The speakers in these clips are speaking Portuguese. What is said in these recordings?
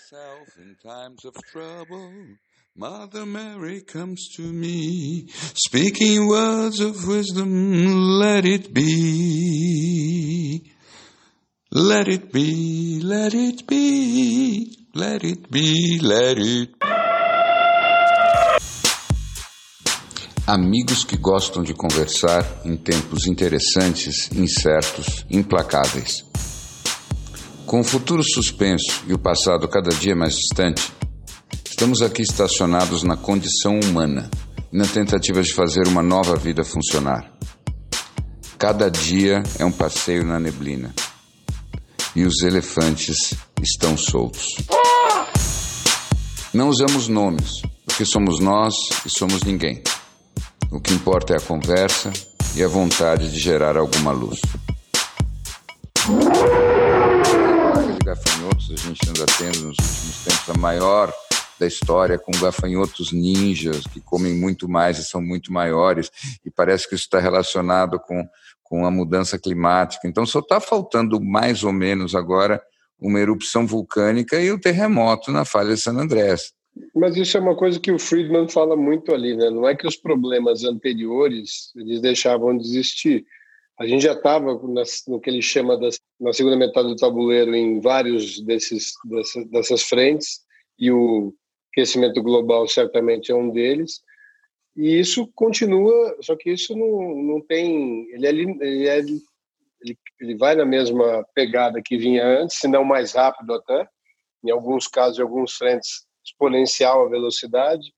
myself in times of trouble. Mother Mary comes to me, speaking words of wisdom, let it be. Let it be, let it be, let it be, let it Amigos que gostam de conversar em tempos interessantes, incertos, implacáveis. Com o futuro suspenso e o passado cada dia mais distante, estamos aqui estacionados na condição humana na tentativa de fazer uma nova vida funcionar. Cada dia é um passeio na neblina e os elefantes estão soltos. Não usamos nomes, porque somos nós e somos ninguém. O que importa é a conversa e a vontade de gerar alguma luz gafanhotos a gente anda tendo nos últimos tempos, a maior da história, com gafanhotos ninjas que comem muito mais e são muito maiores, e parece que isso está relacionado com, com a mudança climática. Então, só está faltando mais ou menos agora uma erupção vulcânica e o terremoto na falha de San Andrés. Mas isso é uma coisa que o Friedman fala muito ali, né? Não é que os problemas anteriores eles deixavam de existir, a gente já estava no que ele chama das, na segunda metade do tabuleiro em vários desses dessas, dessas frentes e o aquecimento global certamente é um deles. E isso continua, só que isso não, não tem. Ele, é, ele, é, ele, ele vai na mesma pegada que vinha antes, se não mais rápido até. Em alguns casos, em alguns frentes, exponencial a velocidade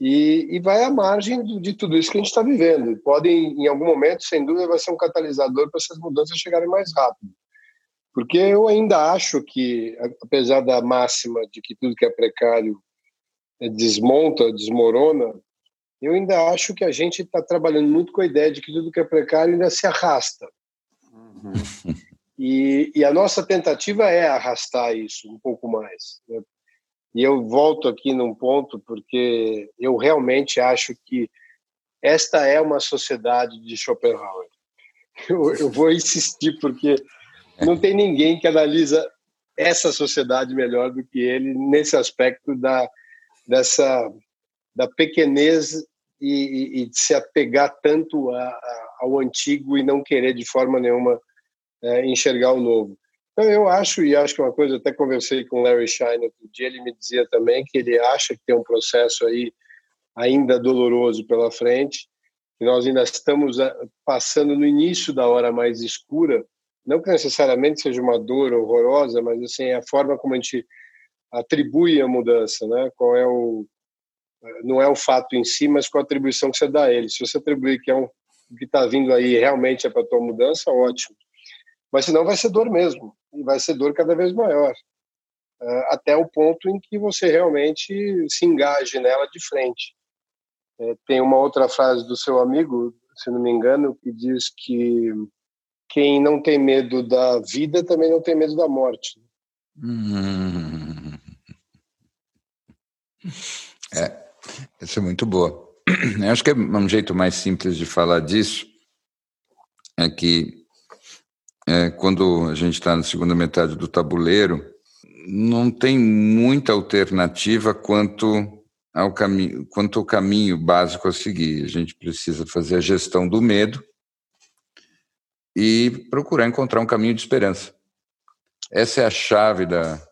e, e vai à margem de, de tudo isso que a gente está vivendo. Podem, em algum momento, sem dúvida, vai ser um catalisador para essas mudanças chegarem mais rápido. Porque eu ainda acho que, apesar da máxima de que tudo que é precário é, desmonta, desmorona, eu ainda acho que a gente está trabalhando muito com a ideia de que tudo que é precário ainda se arrasta. Uhum. E, e, a nossa tentativa é arrastar isso um pouco mais. Né? E eu volto aqui num ponto porque eu realmente acho que esta é uma sociedade de Schopenhauer. Eu, eu vou insistir porque não tem ninguém que analisa essa sociedade melhor do que ele nesse aspecto da dessa da pequenez e, e de se apegar tanto a, a, ao antigo e não querer de forma nenhuma é, enxergar o novo. Então, eu acho, e acho que uma coisa, até conversei com o Larry Shine outro dia, ele me dizia também que ele acha que tem um processo aí ainda doloroso pela frente, que nós ainda estamos ah, passando no início da hora mais escura, não que necessariamente seja uma dor horrorosa, mas assim, é a forma como a gente atribui a mudança, né? Qual é o não é o fato em si, mas qual a atribuição que você dá a ele. Se você atribuir que é um que está vindo aí realmente é para tua mudança, ótimo. Mas senão vai ser dor mesmo e vai ser dor cada vez maior, uh, até o ponto em que você realmente se engaje nela de frente. É, tem uma outra frase do seu amigo, se não me engano, que diz que quem não tem medo da vida também não tem medo da morte. É, essa é muito boa. Eu acho que é um jeito mais simples de falar disso é que é, quando a gente está na segunda metade do tabuleiro, não tem muita alternativa quanto ao caminho, quanto ao caminho básico a seguir. A gente precisa fazer a gestão do medo e procurar encontrar um caminho de esperança. Essa é a chave da,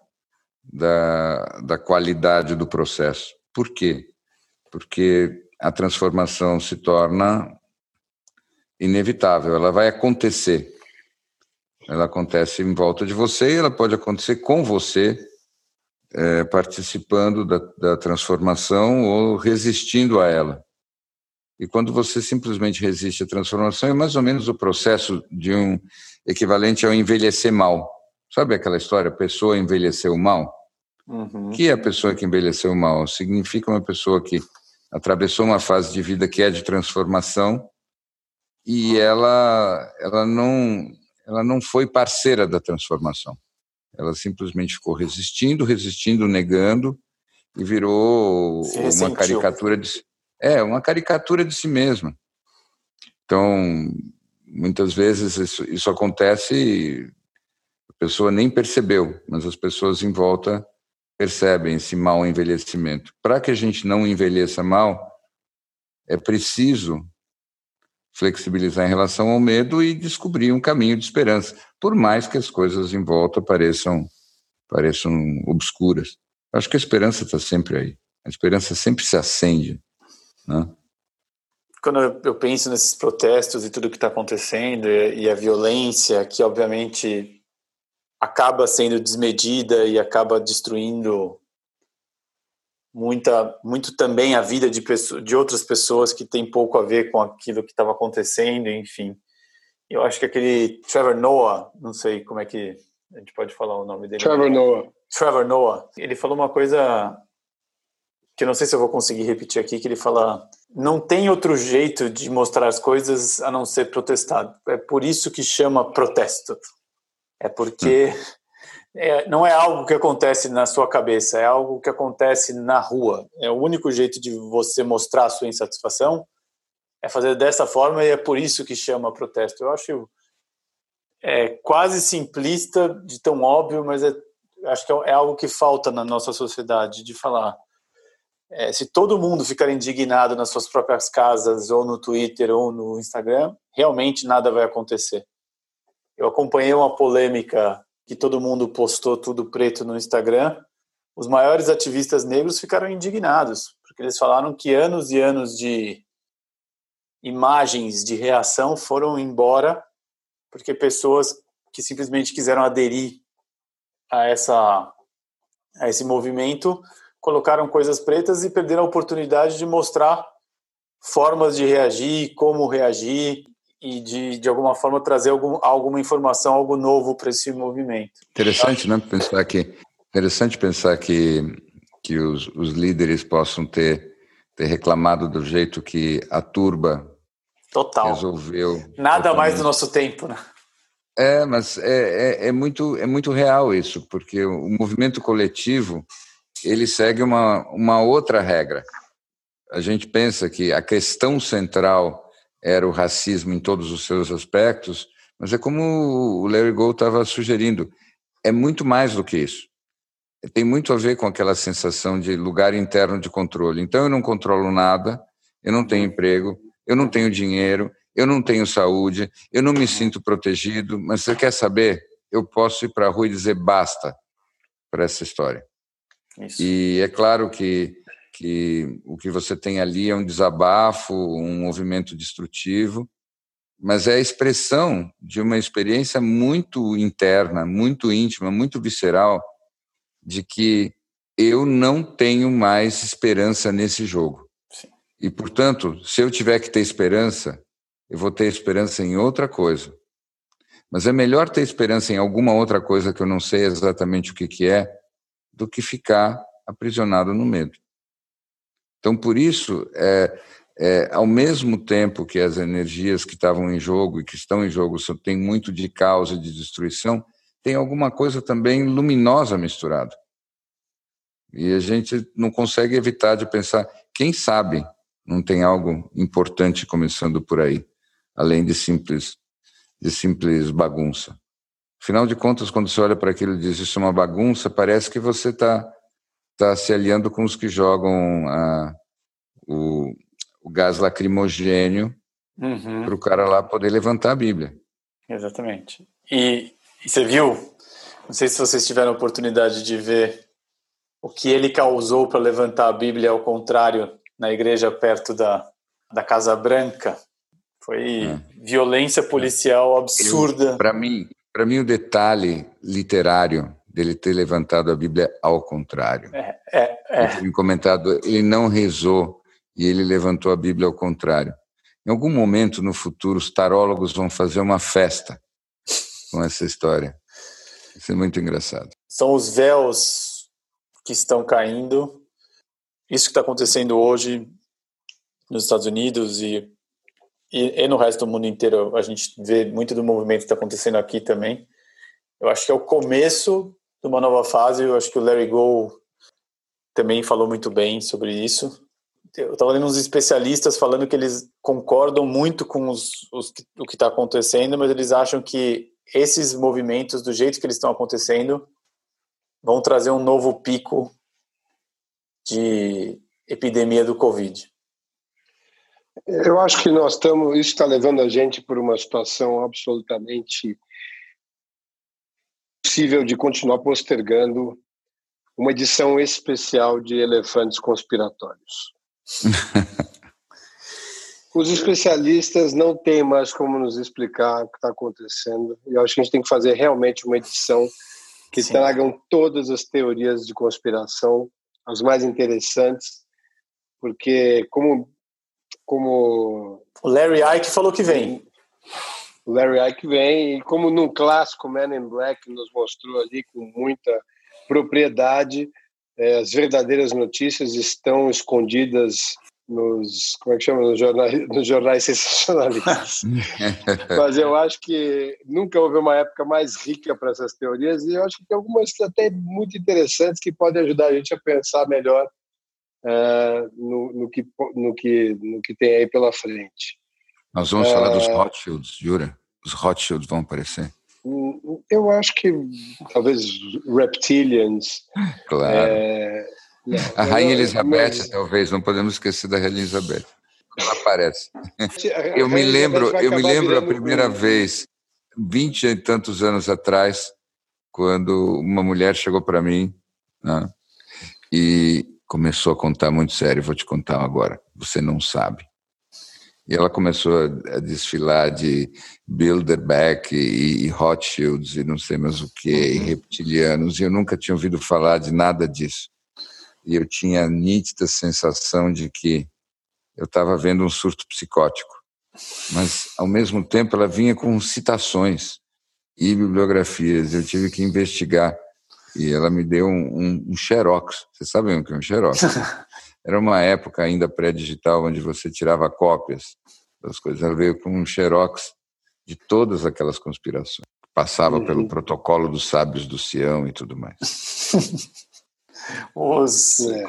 da, da qualidade do processo. Por quê? Porque a transformação se torna inevitável, ela vai acontecer. Ela acontece em volta de você e ela pode acontecer com você, é, participando da, da transformação ou resistindo a ela. E quando você simplesmente resiste à transformação, é mais ou menos o processo de um equivalente ao envelhecer mal. Sabe aquela história, a pessoa envelheceu mal? Uhum. Que é a pessoa que envelheceu mal? Significa uma pessoa que atravessou uma fase de vida que é de transformação e ela, ela não ela não foi parceira da transformação. Ela simplesmente ficou resistindo, resistindo, negando e virou uma caricatura de é uma caricatura de si mesma. Então, muitas vezes isso, isso acontece e a pessoa nem percebeu, mas as pessoas em volta percebem esse mau envelhecimento. Para que a gente não envelheça mal, é preciso flexibilizar em relação ao medo e descobrir um caminho de esperança, por mais que as coisas em volta pareçam pareçam obscuras. Acho que a esperança está sempre aí. A esperança sempre se acende. Né? Quando eu penso nesses protestos e tudo que está acontecendo e a violência, que obviamente acaba sendo desmedida e acaba destruindo muita, muito também a vida de, pessoas, de outras pessoas que tem pouco a ver com aquilo que estava acontecendo, enfim. Eu acho que aquele Trevor Noah, não sei como é que a gente pode falar o nome dele. Trevor Noah. Trevor Noah. Ele falou uma coisa que eu não sei se eu vou conseguir repetir aqui, que ele fala: não tem outro jeito de mostrar as coisas a não ser protestado. É por isso que chama protesto. É porque hum. É, não é algo que acontece na sua cabeça, é algo que acontece na rua. É o único jeito de você mostrar a sua insatisfação é fazer dessa forma e é por isso que chama protesto. Eu acho é quase simplista de tão óbvio, mas é, acho que é algo que falta na nossa sociedade de falar. É, se todo mundo ficar indignado nas suas próprias casas, ou no Twitter, ou no Instagram, realmente nada vai acontecer. Eu acompanhei uma polêmica que todo mundo postou tudo preto no Instagram. Os maiores ativistas negros ficaram indignados, porque eles falaram que anos e anos de imagens de reação foram embora porque pessoas que simplesmente quiseram aderir a essa a esse movimento colocaram coisas pretas e perderam a oportunidade de mostrar formas de reagir, como reagir e de, de alguma forma trazer algum, alguma informação, algo novo para esse movimento. Interessante, né? Pensar que interessante pensar que que os, os líderes possam ter ter reclamado do jeito que a turba Total. Resolveu. Nada totalmente. mais do nosso tempo, né? É, mas é, é, é, muito, é muito real isso, porque o movimento coletivo ele segue uma, uma outra regra. A gente pensa que a questão central era o racismo em todos os seus aspectos, mas é como o Larry Gold estava sugerindo, é muito mais do que isso. Tem muito a ver com aquela sensação de lugar interno de controle. Então eu não controlo nada, eu não tenho emprego, eu não tenho dinheiro, eu não tenho saúde, eu não me sinto protegido, mas você quer saber? Eu posso ir para a rua e dizer basta para essa história. Isso. E é claro que, que o que você tem ali é um desabafo, um movimento destrutivo, mas é a expressão de uma experiência muito interna, muito íntima, muito visceral, de que eu não tenho mais esperança nesse jogo. E, portanto, se eu tiver que ter esperança, eu vou ter esperança em outra coisa. Mas é melhor ter esperança em alguma outra coisa que eu não sei exatamente o que, que é, do que ficar aprisionado no medo. Então, por isso, é, é, ao mesmo tempo que as energias que estavam em jogo e que estão em jogo têm muito de causa e de destruição, tem alguma coisa também luminosa misturada. E a gente não consegue evitar de pensar, quem sabe não tem algo importante começando por aí, além de simples, de simples bagunça. Afinal de contas, quando você olha para aquilo e diz isso é uma bagunça, parece que você está tá se aliando com os que jogam a, o, o gás lacrimogênio uhum. para o cara lá poder levantar a Bíblia. Exatamente. E, e você viu, não sei se vocês tiveram a oportunidade de ver o que ele causou para levantar a Bíblia ao contrário na igreja perto da, da Casa Branca. Foi é. violência policial absurda. Para mim, para mim o detalhe literário dele ter levantado a Bíblia ao contrário. É, é, é. Eu comentado, ele não rezou e ele levantou a Bíblia ao contrário. Em algum momento no futuro, os tarólogos vão fazer uma festa com essa história. Isso é muito engraçado. São os véus que estão caindo isso que está acontecendo hoje nos Estados Unidos e, e, e, no resto do mundo inteiro, a gente vê muito do movimento que está acontecendo aqui também. Eu acho que é o começo de uma nova fase. Eu acho que o Larry Go também falou muito bem sobre isso. Eu estava lendo uns especialistas falando que eles concordam muito com os, os, o que está acontecendo, mas eles acham que esses movimentos, do jeito que eles estão acontecendo, vão trazer um novo pico de epidemia do Covid? Eu acho que nós estamos. Isso está levando a gente por uma situação absolutamente possível de continuar postergando uma edição especial de Elefantes Conspiratórios. Os especialistas não têm mais como nos explicar o que está acontecendo. E acho que a gente tem que fazer realmente uma edição que Sim. tragam todas as teorias de conspiração, as mais interessantes, porque como como o Larry Ike falou que vem. O Larry Ike vem e como no clássico Man in Black nos mostrou ali com muita propriedade, é, as verdadeiras notícias estão escondidas nos como é que chama nos jornais, nos jornais sensacionalistas. Mas eu acho que nunca houve uma época mais rica para essas teorias e eu acho que tem algumas até muito interessantes que podem ajudar a gente a pensar melhor uh, no, no, que no que no que tem aí pela frente. Nós vamos uh, falar dos Rothschilds, jura? Os Rothschilds vão aparecer. Eu acho que talvez reptilians. Claro. É, a Rainha Elizabeth, mas... talvez, não podemos esquecer da Rainha Elizabeth. Ela aparece. Eu me lembro, eu me lembro a primeira vez, vinte e tantos anos atrás, quando uma mulher chegou para mim né, e começou a contar muito sério. Vou te contar agora. Você não sabe. E ela começou a, desfilar de Bilderberg e, e Rothschilds e não sei mais o que, e uhum. reptilianos, e eu nunca tinha ouvido falar de nada disso e eu tinha a nítida sensação de que eu estava vendo um surto psicótico. Mas, ao mesmo tempo, ela vinha com citações e bibliografias. Eu tive que investigar. E ela me deu um, um, um xerox. Vocês sabem o que é um xerox? Era uma época ainda pré-digital, onde você tirava cópias das coisas. Ela veio com um xerox de todas aquelas conspirações. Passava uhum. pelo protocolo dos sábios do Sião e tudo mais. Os, é.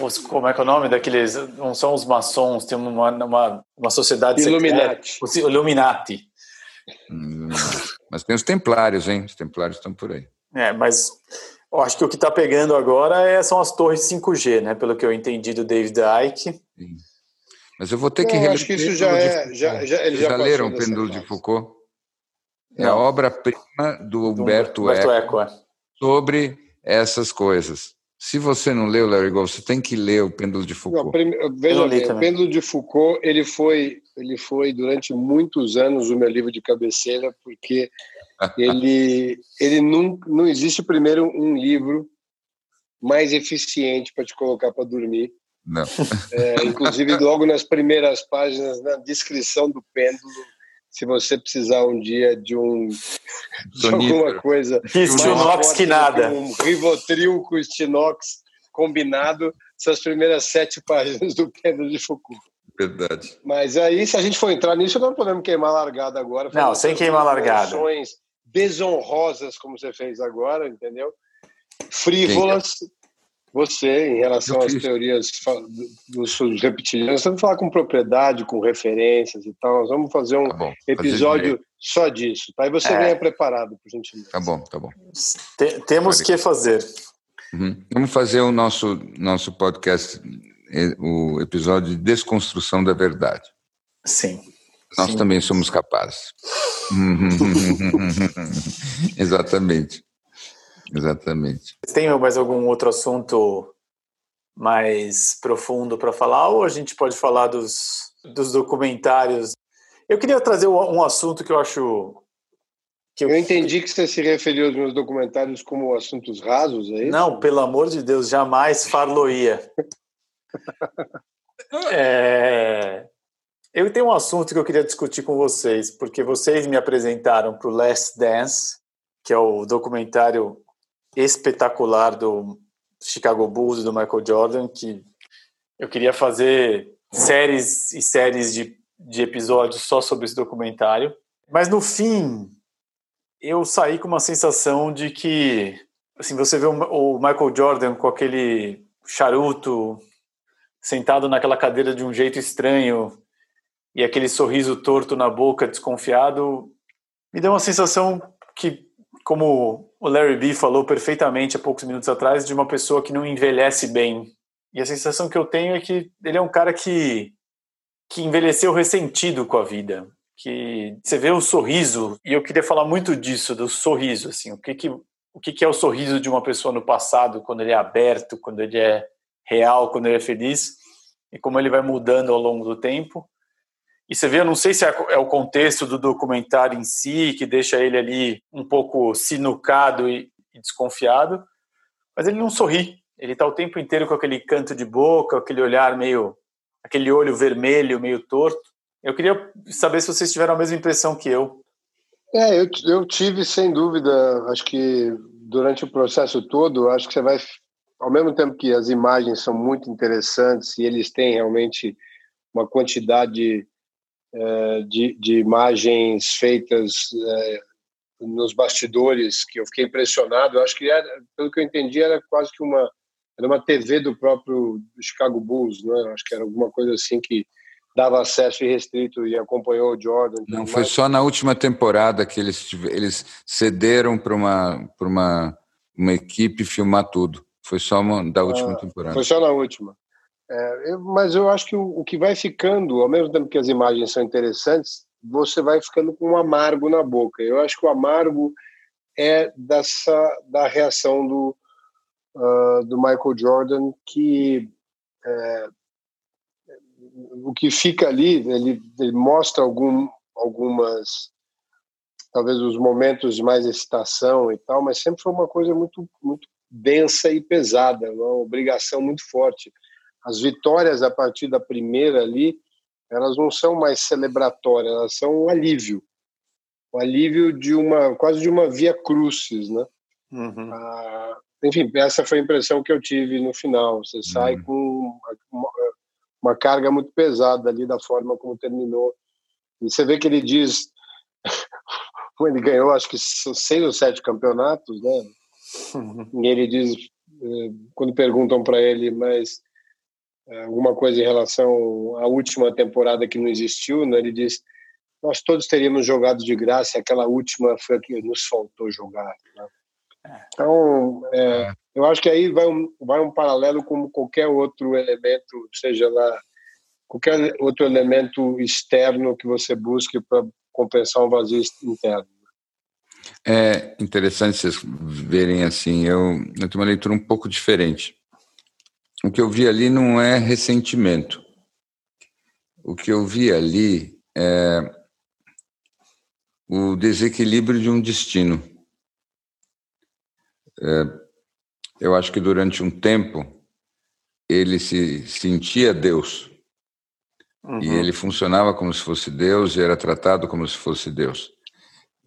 os, como é que é o nome daqueles? Não são os maçons, tem uma, uma, uma sociedade Illuminati. secreta. Os Illuminati. Hum, mas tem os templários, hein? Os templários estão por aí. É, mas eu acho que o que está pegando agora é, são as torres 5G, né? Pelo que eu entendi do David Icke. Sim. Mas eu vou ter que reler. Acho que isso já é. Já, já, ele já, já leram o Pêndulo de Foucault? É a obra-prima do Humberto, do Humberto Eco, Eco é. sobre essas coisas. Se você não leu Larry Gold, você tem que ler o Pêndulo de Foucault. Não, prime... Veja bem, o Pêndulo de Foucault ele foi, ele foi durante muitos anos o meu livro de cabeceira, porque ele, ele não, não existe primeiro um livro mais eficiente para te colocar para dormir. Não. É, inclusive, logo nas primeiras páginas, na descrição do pêndulo, se você precisar um dia de um de alguma coisa Stinox que nada. um Rivotril com Stinox combinado são as primeiras sete páginas do Pedro de Foucault. Verdade. Mas aí se a gente for entrar nisso não podemos queimar largada agora. Não sem queimar largada desonrosas como você fez agora entendeu frívolas você, em relação às teorias dos reptilianos, você vai falar com propriedade, com referências e tal. Nós vamos fazer um tá episódio fazer só disso, tá? E você é. venha preparado, por gentileza. Tá bom, tá bom. temos que fazer. Uhum. Vamos fazer o nosso, nosso podcast, o episódio de desconstrução da verdade. Sim. Nós Sim. também somos capazes. Exatamente. Exatamente. Tem mais algum outro assunto mais profundo para falar ou a gente pode falar dos, dos documentários? Eu queria trazer um assunto que eu acho eu... eu... entendi que você se referiu aos meus documentários como assuntos rasos, é isso? Não, pelo amor de Deus, jamais farloia. é... Eu tenho um assunto que eu queria discutir com vocês, porque vocês me apresentaram para o Last Dance, que é o documentário espetacular do Chicago Bulls do Michael Jordan, que eu queria fazer séries e séries de, de episódios só sobre esse documentário. Mas no fim, eu saí com uma sensação de que, assim, você vê o Michael Jordan com aquele charuto sentado naquela cadeira de um jeito estranho e aquele sorriso torto na boca, desconfiado, me deu uma sensação que, como o Larry B falou perfeitamente há poucos minutos atrás de uma pessoa que não envelhece bem. E a sensação que eu tenho é que ele é um cara que, que envelheceu ressentido com a vida. Que você vê o sorriso, e eu queria falar muito disso, do sorriso. Assim, o que, que, o que, que é o sorriso de uma pessoa no passado, quando ele é aberto, quando ele é real, quando ele é feliz, e como ele vai mudando ao longo do tempo. E você vê, eu não sei se é, é o contexto do documentário em si que deixa ele ali um pouco sinucado e, desconfiado, mas ele não sorri. Ele está o tempo inteiro com aquele canto de boca, aquele olhar meio, aquele olho vermelho, meio torto. Eu queria saber se vocês tiveram a mesma impressão que eu. É, eu, eu tive sem dúvida. Acho que durante o processo todo, acho que você vai, ao mesmo tempo que as imagens são muito interessantes e eles têm realmente uma quantidade de, de, imagens feitas é, nos bastidores que eu fiquei impressionado. Eu acho que, era, pelo que eu entendi, era quase que uma era uma TV do próprio Chicago Bulls, né? Acho que era alguma coisa assim que dava acesso irrestrito e acompanhou o Jordan. Não, foi só na última temporada que eles, eles cederam para uma, uma, uma equipe filmar tudo. Foi só uma, da última ah, temporada. Foi só na última. É, eu, mas eu acho que o, o, que vai ficando, ao mesmo tempo que as imagens são interessantes, você vai ficando com um amargo na boca. Eu acho que o amargo é dessa da reação do uh, do Michael Jordan que é, o que fica ali ele, ele mostra algum, algumas talvez os momentos de mais excitação e tal, mas sempre foi uma coisa muito muito densa e pesada, uma obrigação muito forte as vitórias a partir da primeira ali, elas não são mais celebratórias, elas são um alívio. O um alívio de uma, quase de uma via crucis, né? Uhum. Ah, enfim, essa foi a impressão que eu tive no final. Você sai uhum. com uma, uma, carga muito pesada ali da forma como terminou. E você vê que ele diz, ele ganhou acho que seis ou sete campeonatos, né? Uhum. E ele diz, eh, quando perguntam para ele, mas alguma coisa em relação à última temporada que não existiu, né? ele disse nós todos teríamos jogado de graça, e aquela última foi a que nos faltou jogar. Né? É. Então, é, eu acho que aí vai um, vai um paralelo com qualquer outro elemento, seja lá, qualquer outro elemento externo que você busque para compensar um vazio interno. É interessante vocês verem assim, eu, eu tenho uma leitura um pouco diferente o que eu vi ali não é ressentimento. O que eu vi ali é o desequilíbrio de um destino. É, eu acho que durante um tempo ele se sentia Deus. Uhum. E ele funcionava como se fosse Deus e era tratado como se fosse Deus.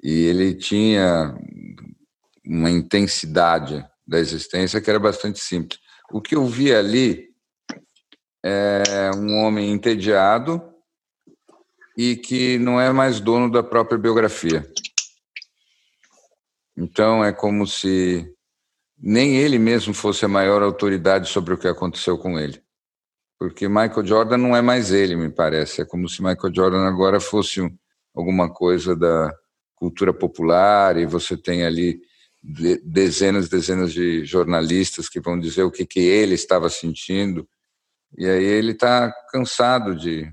E ele tinha uma intensidade da existência que era bastante simples. O que eu vi ali é um homem entediado e que não é mais dono da própria biografia. Então é como se nem ele mesmo fosse a maior autoridade sobre o que aconteceu com ele. Porque Michael Jordan não é mais ele, me parece. É como se Michael Jordan agora fosse alguma coisa da cultura popular e você tem ali dezenas e dezenas de jornalistas que vão dizer o que, que ele estava sentindo. E aí ele está cansado de,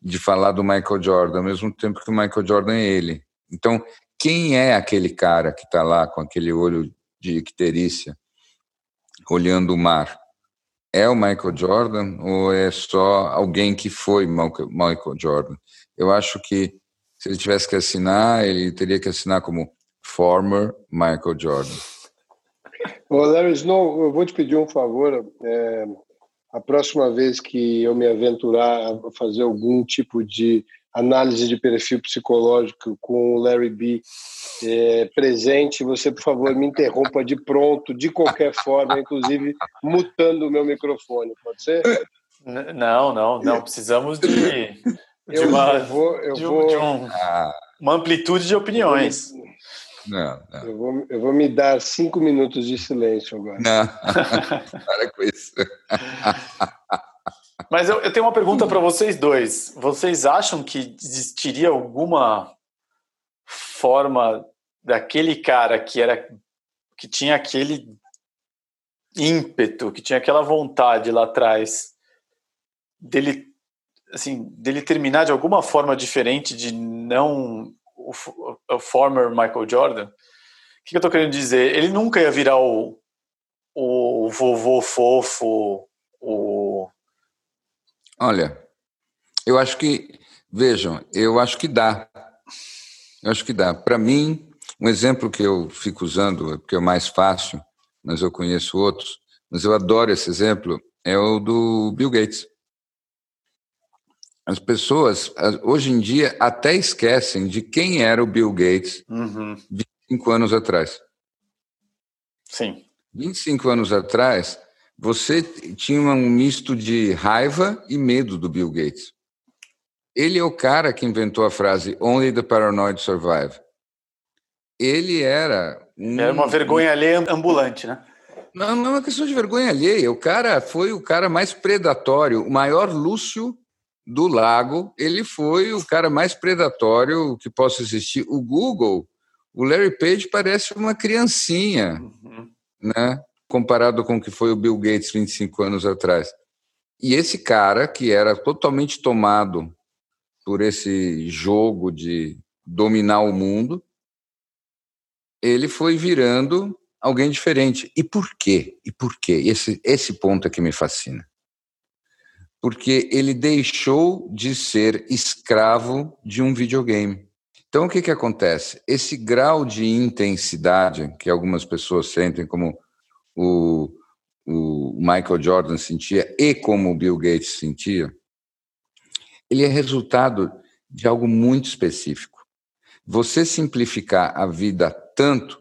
de falar do Michael Jordan, ao mesmo tempo que o Michael Jordan é ele. Então, quem é aquele cara que está lá com aquele olho de icterícia, olhando o mar? É o Michael Jordan ou é só alguém que foi Michael Jordan? Eu acho que se ele tivesse que assinar, ele teria que assinar como former Michael Jordan. Ô, Larry Snow, eu vou te pedir um favor. É, a próxima vez que eu me aventurar a fazer algum tipo de análise de perfil psicológico com o Larry B é, presente, você, por favor, me interrompa de pronto, de qualquer forma, inclusive mutando o meu microfone, pode ser? Não, não, não. Precisamos de, de eu, uma, eu vou, eu de, vou... De um, uma amplitude de opiniões. Não, não. Eu, vou, eu vou me dar cinco minutos de silêncio agora. Não, para com isso. Mas eu, eu tenho uma pergunta para vocês dois. Vocês acham que existiria alguma forma daquele cara que era que tinha aquele ímpeto, que tinha aquela vontade lá atrás dele assim, dele terminar de alguma forma diferente de não o, o former Michael Jordan. O que, que eu estou querendo dizer? Ele nunca ia virar o, o vovô fofo, o. Olha, eu acho que, vejam, eu acho que dá. Eu acho que dá. Para mim, um exemplo que eu fico usando, porque é o mais fácil, mas eu conheço outros, mas eu adoro esse exemplo, é o do Bill Gates. As pessoas, hoje em dia, até esquecem de quem era o Bill Gates uhum. 25 anos atrás. Sim. 25 anos atrás, você tinha um misto de raiva e medo do Bill Gates. Ele é o cara que inventou a frase Only the Paranoid Survive. Ele era. Um... Era uma vergonha alheia ambulante, né? Não, não é uma questão de vergonha alheia. O cara foi o cara mais predatório, o maior Lúcio do lago. Ele foi o cara mais predatório que possa existir. O Google, o Larry Page parece uma criancinha. Uhum né? comparado com o que foi o Bill Gates 25 anos atrás. E esse cara, que era totalmente tomado por esse jogo de dominar o mundo, ele foi virando alguém diferente. E por quê? E por quê? Esse, esse ponto é que me fascina. Porque ele deixou de ser escravo de um videogame. Então, o que, que acontece? Esse grau de intensidade que algumas pessoas sentem, como o, o Michael Jordan sentia e como o Bill Gates sentia, ele é resultado de algo muito específico. Você simplificar a vida tanto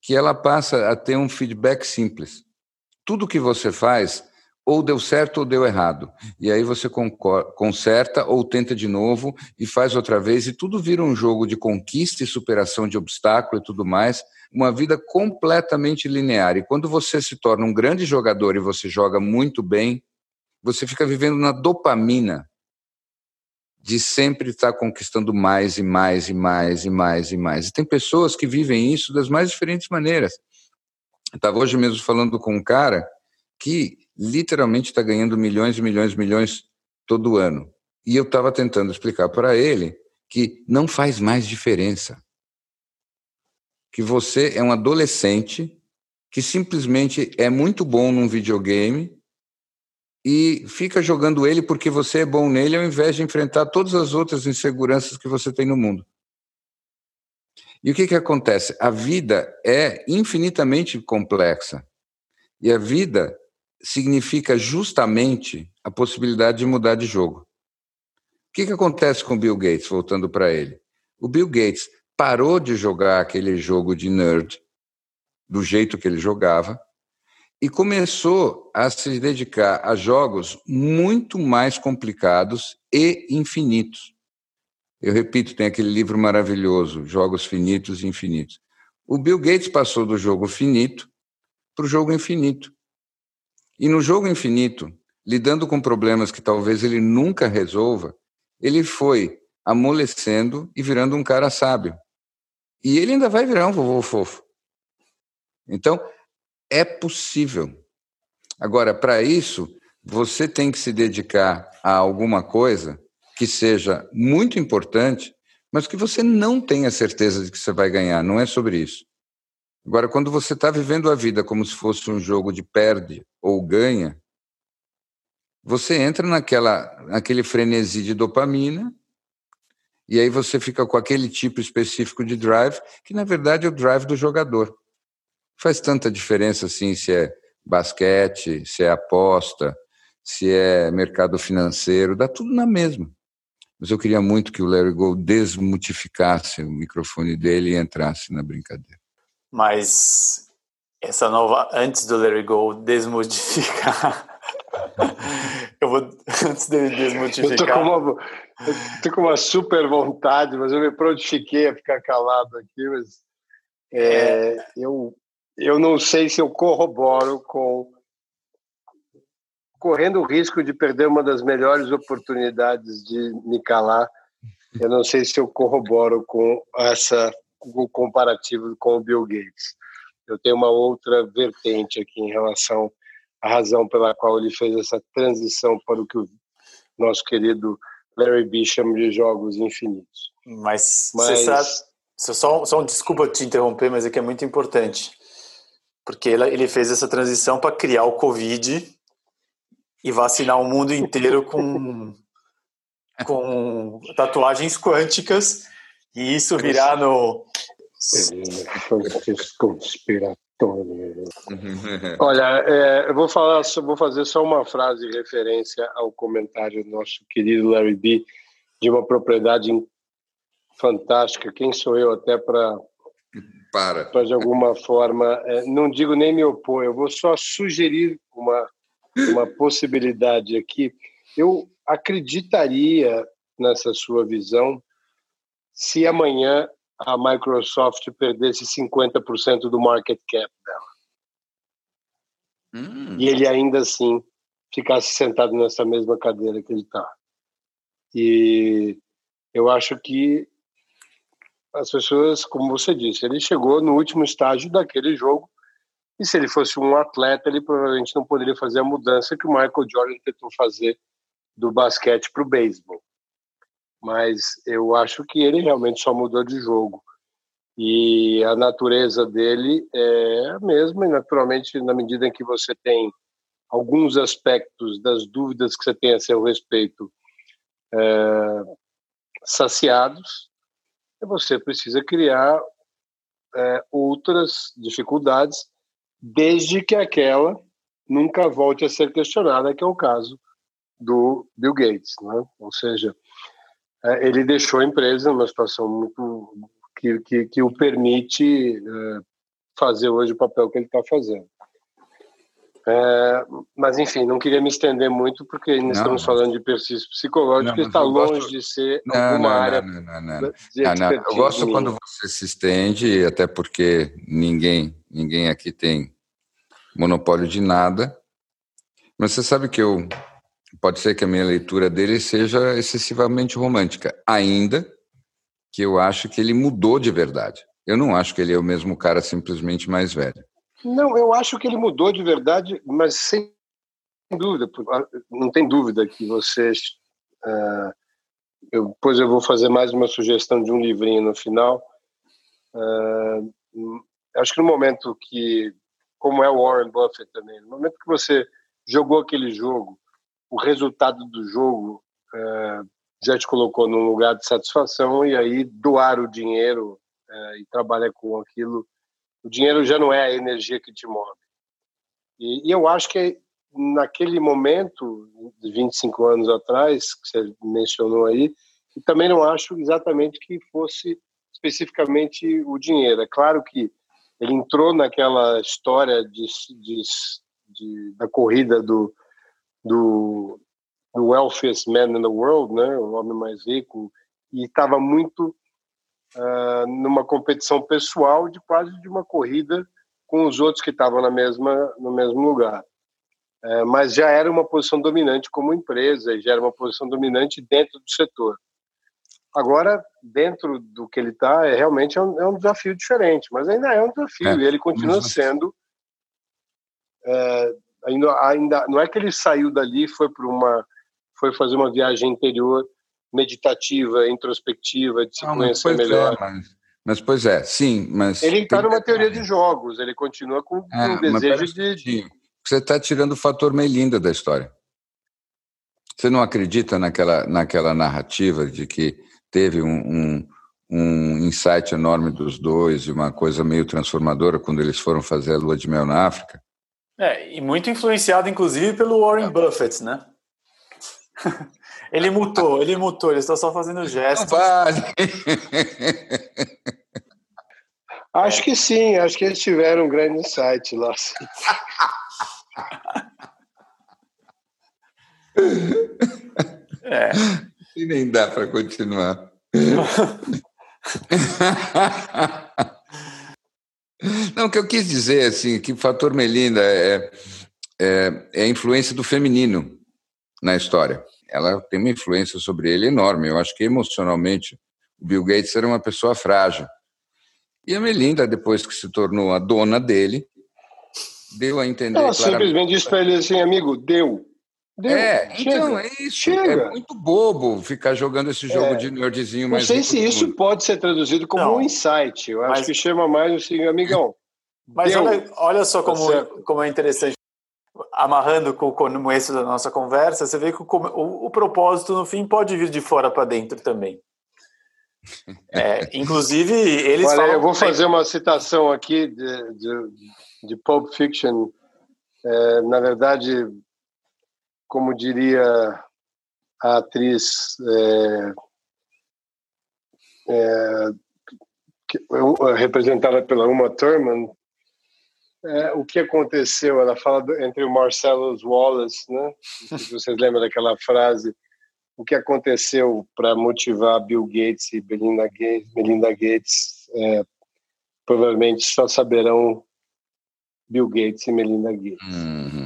que ela passa a ter um feedback simples. Tudo que você faz ou deu certo ou deu errado. E aí você conserta ou tenta de novo e faz outra vez, e tudo vira um jogo de conquista e superação de obstáculo e tudo mais, uma vida completamente linear. E quando você se torna um grande jogador e você joga muito bem, você fica vivendo na dopamina de sempre estar conquistando mais e mais e mais e mais e mais. E tem pessoas que vivem isso das mais diferentes maneiras. Estava hoje mesmo falando com um cara que literalmente está ganhando milhões e milhões e milhões todo ano. E eu estava tentando explicar para ele que não faz mais diferença. Que você é um adolescente que simplesmente é muito bom num videogame e fica jogando ele porque você é bom nele ao invés de enfrentar todas as outras inseguranças que você tem no mundo. E o que, que acontece? A vida é infinitamente complexa. E a vida significa justamente a possibilidade de mudar de jogo. O que, que acontece com o Bill Gates, voltando para ele? O Bill Gates parou de jogar aquele jogo de nerd do jeito que ele jogava e começou a se dedicar a jogos muito mais complicados e infinitos. Eu repito, tem aquele livro maravilhoso, Jogos Finitos e Infinitos. O Bill Gates passou do jogo finito para o jogo infinito. E no jogo infinito, lidando com problemas que talvez ele nunca resolva, ele foi amolecendo e virando um cara sábio. E ele ainda vai virar um vovô fofo. Então, é possível. Agora, para isso, você tem que se dedicar a alguma coisa que seja muito importante, mas que você não tenha certeza de que você vai ganhar. Não é sobre isso. Agora, quando você está vivendo a vida como se fosse um jogo de perde ou ganha, você entra naquela, naquele frenesi de dopamina e aí você fica com aquele tipo específico de drive, que na verdade é o drive do jogador. Faz tanta diferença assim se é basquete, se é aposta, se é mercado financeiro, dá tudo na mesma. Mas eu queria muito que o Larry Gold desmutificasse o microfone dele e entrasse na brincadeira. Mas essa nova, antes do It Go desmodificar. eu vou, antes dele desmodificar. Eu tô, com uma, tô com uma super vontade, mas eu me prontifiquei a ficar calado aqui. Mas é, é. Eu, eu não sei se eu corroboro com. Correndo o risco de perder uma das melhores oportunidades de me calar, eu não sei se eu corroboro com essa o comparativo com o Bill Gates. eu tenho uma outra vertente aqui em relação à razão pela qual ele fez essa transição para o que o nosso querido Larry B chama de jogos infinitos. Mas, mas... você sabe, só, só um desculpa te interromper, mas é que é muito importante. Porque ele fez essa transição para criar o Covid e vacinar o mundo inteiro com, com tatuagens quânticas e isso virar no. Conspiratório. Olha, é, eu vou falar, vou fazer só uma frase em referência ao comentário do nosso querido Larry B de uma propriedade fantástica. Quem sou eu até para para para de alguma forma, é, não digo nem me opor, eu vou só sugerir uma uma possibilidade aqui. Eu acreditaria nessa sua visão se amanhã a Microsoft perdesse 50% do market cap dela. Hum. E ele ainda assim ficasse sentado nessa mesma cadeira que ele está. E eu acho que as pessoas, como você disse, ele chegou no último estágio daquele jogo e se ele fosse um atleta, ele provavelmente não poderia fazer a mudança que o Michael Jordan tentou fazer do basquete para o beisebol mas eu acho que ele realmente só mudou de jogo. E a natureza dele é a mesma, e naturalmente, na medida em que você tem alguns aspectos das dúvidas que você tem a seu respeito é, saciados, você precisa criar é, outras dificuldades, desde que aquela nunca volte a ser questionada, que é o caso do Bill Gates, né? Ou seja, ele deixou a empresa numa situação muito que, que, que o permite é, fazer hoje o papel que ele está fazendo. É, mas, enfim, não queria me estender muito, porque ainda não, estamos falando de persistência psicológica, que está longe gosto... de ser não, alguma não, área. Não, não, não, Eu gosto quando você se estende, até porque ninguém, ninguém aqui tem monopólio de nada. Mas você sabe que eu pode ser que a minha leitura dele seja excessivamente romântica, ainda que eu acho que ele mudou de verdade. Eu não acho que ele é o mesmo cara simplesmente mais velho. Não, eu acho que ele mudou de verdade, mas sem dúvida, ah, não tem dúvida que vocês. Uh, eu, depois eu vou fazer mais uma sugestão de um livrinho no final. Uh, acho que no momento que, como é o Warren Buffett também, no momento que você jogou aquele jogo o resultado do jogo é, já te colocou num lugar de satisfação e aí doar o dinheiro é, e trabalhar com aquilo, o dinheiro já não é a energia que te move. E, e eu acho que naquele momento, de 25 anos atrás, que você mencionou aí, também não acho exatamente que fosse especificamente o dinheiro. É claro que ele entrou naquela história de, de, de da corrida do, do, do wealthiest man in the world, né, o homem mais rico, e estava muito uh, numa competição pessoal de quase de uma corrida com os outros que estavam na mesma no mesmo lugar. Uh, mas já era uma posição dominante como empresa, já era uma posição dominante dentro do setor. Agora, dentro do que ele está, é realmente é um, é um, desafio diferente, mas ainda é um desafio é, e ele continua sendo uh, ainda, ainda não é que ele saiu dali foi para uma foi fazer uma viagem interior meditativa, introspectiva, de se não, conhecer é, melhor. É, mas, mas, pois é, sim, mas ele está numa teoria de jogos, ele continua com é, um desejo de, de você está tirando o fator Melinda da história. Você não acredita naquela naquela narrativa de que teve um, um um insight enorme dos dois e uma coisa meio transformadora quando eles foram fazer a lua de mel na África? É, e muito influenciado, inclusive, pelo Warren Buffett, né? ele mutou, ele mutou, ele está só fazendo gestos. Não vale. Acho que sim, acho que eles tiveram um grande insight lá. É. E nem dá para continuar. Não, o que eu quis dizer, assim, que o fator Melinda é, é, é a influência do feminino na história. Ela tem uma influência sobre ele enorme. Eu acho que emocionalmente o Bill Gates era uma pessoa frágil. E a Melinda, depois que se tornou a dona dele, deu a entender. Ela simplesmente disse para ele assim, amigo, deu. Deu, é, chega, então é isso. Chega. É muito bobo ficar jogando esse jogo é. de nerdzinho. Não sei se isso mundo. pode ser traduzido como Não. um insight. Eu mas... acho que chama mais assim, amigão. Mas olha, olha, só como, como é interessante. Amarrando com o começo da nossa conversa, você vê que o, o, o propósito, no fim, pode vir de fora para dentro também. É, inclusive, eles Olha, falam... Eu vou fazer uma citação aqui de, de, de Pulp Fiction. É, na verdade, como diria a atriz é, é, representada pela Uma Thurman, é, o que aconteceu? Ela fala do, entre o Marcellus Wallace, né? se vocês lembram daquela frase, o que aconteceu para motivar Bill Gates e Melinda Gates, Melinda Gates é, provavelmente só saberão Bill Gates e Melinda Gates. Uhum.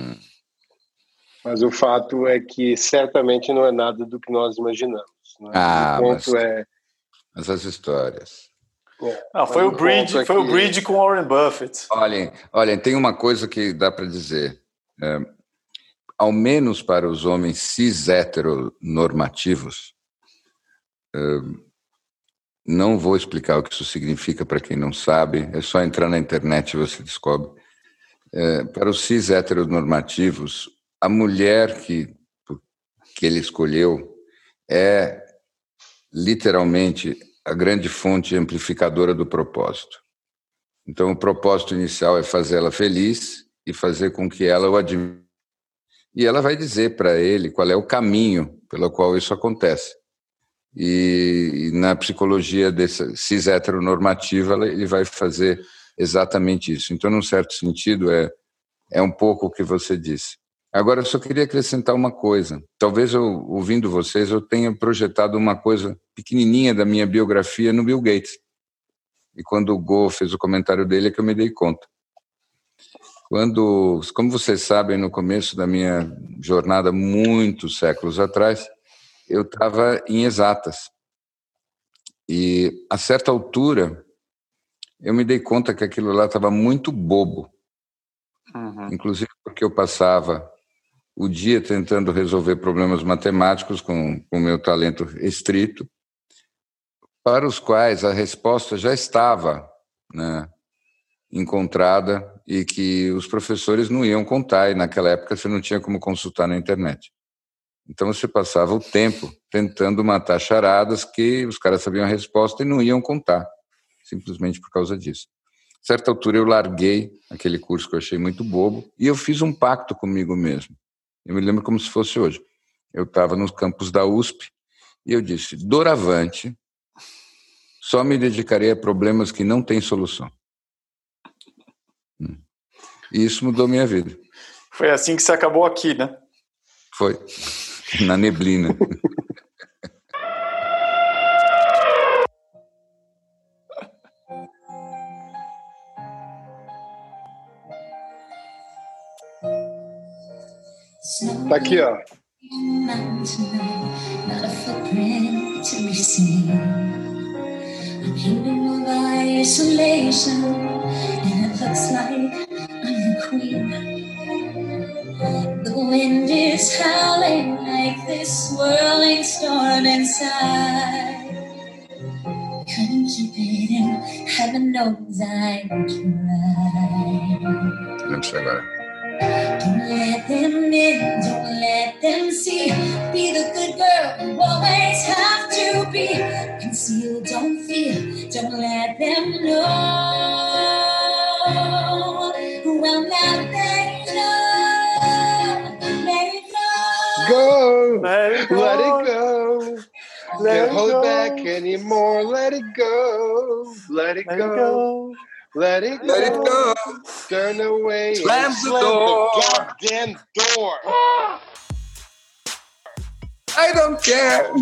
Mas o fato é que certamente não é nada do que nós imaginamos. Né? Ah, o ponto mas, é essas histórias. É, ah, foi o bridge, foi o bridge com Warren Buffett. Olhem, olhem, tem uma coisa que dá para dizer. É, ao menos para os homens cis heteronormativos, é, não vou explicar o que isso significa para quem não sabe, é só entrar na internet e você descobre. É, para os cis heteronormativos, a mulher que, que ele escolheu é literalmente a grande fonte amplificadora do propósito. Então, o propósito inicial é fazê-la feliz e fazer com que ela o admire. E ela vai dizer para ele qual é o caminho pelo qual isso acontece. E, e na psicologia dessa cis heteronormativa, ele vai fazer exatamente isso. Então, num certo sentido, é, é um pouco o que você disse. Agora, eu só queria acrescentar uma coisa. Talvez eu, ouvindo vocês, eu tenha projetado uma coisa pequenininha da minha biografia no Bill Gates. E quando o Go fez o comentário dele é que eu me dei conta. Quando, como vocês sabem, no começo da minha jornada, muitos séculos atrás, eu estava em exatas. E a certa altura, eu me dei conta que aquilo lá estava muito bobo. Uhum. Inclusive porque eu passava o dia tentando resolver problemas matemáticos com o meu talento estrito, para os quais a resposta já estava né, encontrada e que os professores não iam contar, e naquela época você não tinha como consultar na internet. Então você passava o tempo tentando matar charadas que os caras sabiam a resposta e não iam contar, simplesmente por causa disso. Certa altura eu larguei aquele curso que eu achei muito bobo e eu fiz um pacto comigo mesmo. Eu me lembro como se fosse hoje. Eu estava nos campos da USP e eu disse: doravante, só me dedicarei a problemas que não têm solução. Hum. E isso mudou minha vida. Foi assim que você acabou aqui, né? Foi. Na neblina. Tá aqui, ó. isolation, and it looks like I'm the wind is howling like this swirling storm inside. Couldn't keep it in, heaven knows I tried. I'm sorry. Don't let them in, don't let them see. Be the good girl you always have to be. Conceal, don't feel, don't let them know. Well, now they know. Let it go. Go. Let it go. Let it go. Let Can't it hold go. back anymore. Let it go. Let it, let go. it go. Let it go. Let it go. Turn away. Slam the slam door. The goddamn door. I don't care.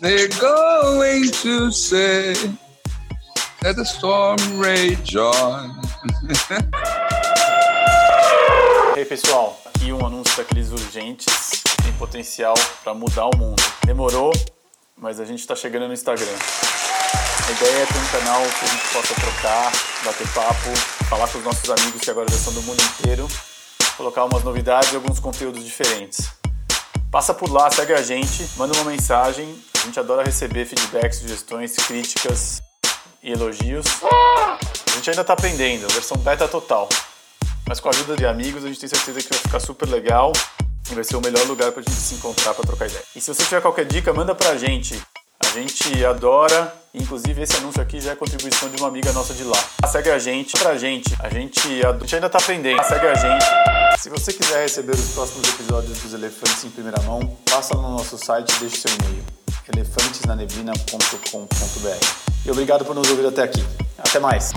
They're going to say that the storm rage on. Ei, pessoal, aqui um anúncio daqueles urgentes que tem potencial para mudar o mundo. Demorou, mas a gente está chegando no Instagram. A ideia é ter um canal que a gente possa trocar, bater papo, falar com os nossos amigos que agora já são do mundo inteiro, colocar umas novidades e alguns conteúdos diferentes. Passa por lá, segue a gente, manda uma mensagem. A gente adora receber feedbacks, sugestões, críticas e elogios. A gente ainda está aprendendo, versão beta total. Mas com a ajuda de amigos, a gente tem certeza que vai ficar super legal e vai ser o melhor lugar para a gente se encontrar para trocar ideia. E se você tiver qualquer dica, manda para a gente. Gente adora, inclusive esse anúncio aqui já é contribuição de uma amiga nossa de lá. Segue a gente, pra gente. A gente, a gente ainda tá aprendendo. Segue a gente. Se você quiser receber os próximos episódios dos Elefantes em primeira mão, passa no nosso site e deixe seu e-mail. elefantesnaneblina.com.br E obrigado por nos ouvir até aqui. Até mais.